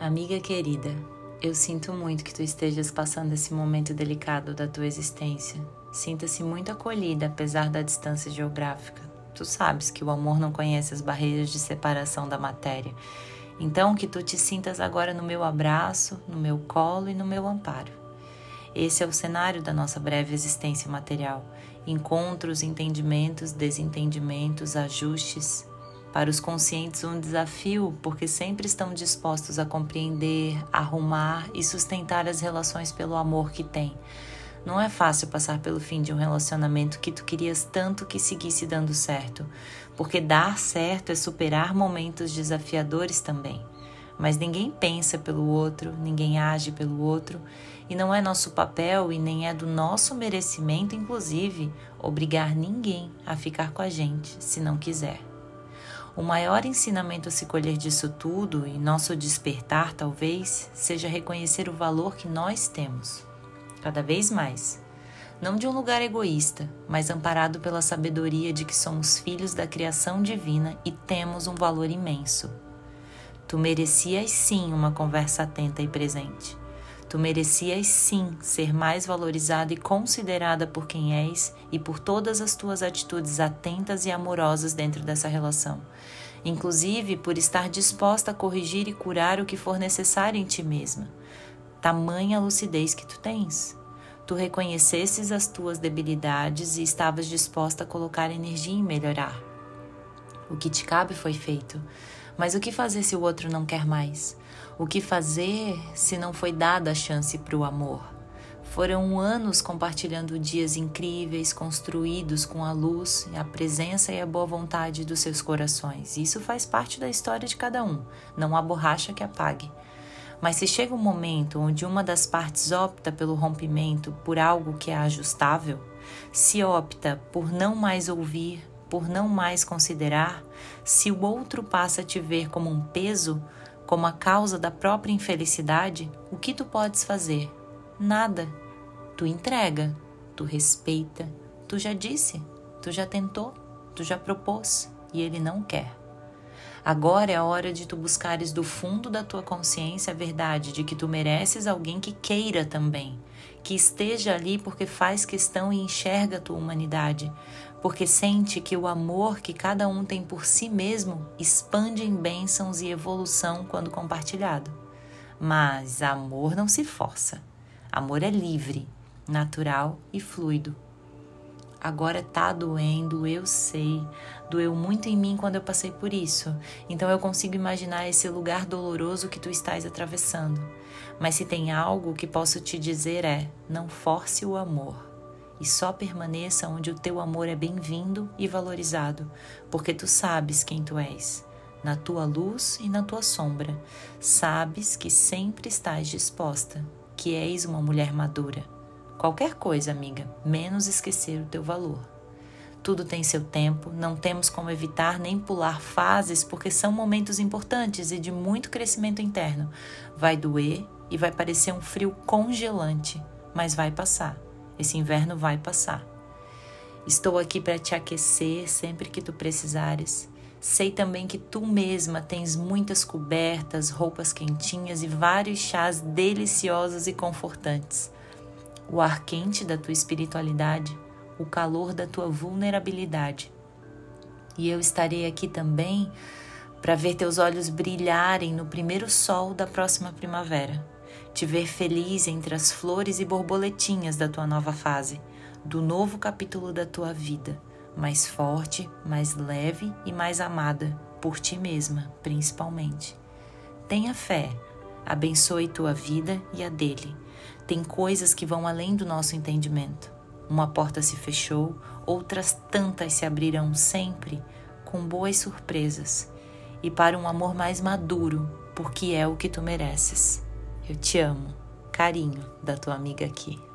Amiga querida, eu sinto muito que tu estejas passando esse momento delicado da tua existência. Sinta-se muito acolhida apesar da distância geográfica. Tu sabes que o amor não conhece as barreiras de separação da matéria. Então, que tu te sintas agora no meu abraço, no meu colo e no meu amparo. Esse é o cenário da nossa breve existência material. Encontros, entendimentos, desentendimentos, ajustes, para os conscientes, um desafio, porque sempre estão dispostos a compreender, arrumar e sustentar as relações pelo amor que têm. Não é fácil passar pelo fim de um relacionamento que tu querias tanto que seguisse dando certo, porque dar certo é superar momentos desafiadores também. Mas ninguém pensa pelo outro, ninguém age pelo outro, e não é nosso papel e nem é do nosso merecimento, inclusive, obrigar ninguém a ficar com a gente se não quiser. O maior ensinamento a se colher disso tudo e nosso despertar, talvez, seja reconhecer o valor que nós temos, cada vez mais. Não de um lugar egoísta, mas amparado pela sabedoria de que somos filhos da criação divina e temos um valor imenso. Tu merecias sim uma conversa atenta e presente. Tu merecias sim ser mais valorizada e considerada por quem és e por todas as tuas atitudes atentas e amorosas dentro dessa relação inclusive por estar disposta a corrigir e curar o que for necessário em ti mesma. Tamanha lucidez que tu tens. Tu reconhecesses as tuas debilidades e estavas disposta a colocar energia em melhorar. O que te cabe foi feito, mas o que fazer se o outro não quer mais? O que fazer se não foi dada a chance para o amor? Foram anos compartilhando dias incríveis, construídos com a luz, a presença e a boa vontade dos seus corações. Isso faz parte da história de cada um, não há borracha que apague. Mas se chega um momento onde uma das partes opta pelo rompimento por algo que é ajustável, se opta por não mais ouvir, por não mais considerar, se o outro passa a te ver como um peso, como a causa da própria infelicidade, o que tu podes fazer? Nada. Tu entrega, tu respeita, tu já disse, tu já tentou, tu já propôs e ele não quer. Agora é a hora de tu buscares do fundo da tua consciência a verdade de que tu mereces alguém que queira também, que esteja ali porque faz questão e enxerga a tua humanidade, porque sente que o amor que cada um tem por si mesmo expande em bênçãos e evolução quando compartilhado. Mas amor não se força. Amor é livre, natural e fluido. Agora tá doendo, eu sei. Doeu muito em mim quando eu passei por isso. Então eu consigo imaginar esse lugar doloroso que tu estás atravessando. Mas se tem algo que posso te dizer é: não force o amor. E só permaneça onde o teu amor é bem-vindo e valorizado, porque tu sabes quem tu és na tua luz e na tua sombra. Sabes que sempre estás disposta que és uma mulher madura. Qualquer coisa, amiga, menos esquecer o teu valor. Tudo tem seu tempo, não temos como evitar nem pular fases, porque são momentos importantes e de muito crescimento interno. Vai doer e vai parecer um frio congelante, mas vai passar. Esse inverno vai passar. Estou aqui para te aquecer sempre que tu precisares. Sei também que tu mesma tens muitas cobertas, roupas quentinhas e vários chás deliciosos e confortantes. O ar quente da tua espiritualidade, o calor da tua vulnerabilidade. E eu estarei aqui também para ver teus olhos brilharem no primeiro sol da próxima primavera, te ver feliz entre as flores e borboletinhas da tua nova fase, do novo capítulo da tua vida mais forte, mais leve e mais amada por ti mesma, principalmente. Tenha fé, abençoe tua vida e a dele. Tem coisas que vão além do nosso entendimento. Uma porta se fechou, outras tantas se abrirão sempre, com boas surpresas, e para um amor mais maduro, porque é o que tu mereces. Eu te amo. Carinho da tua amiga aqui.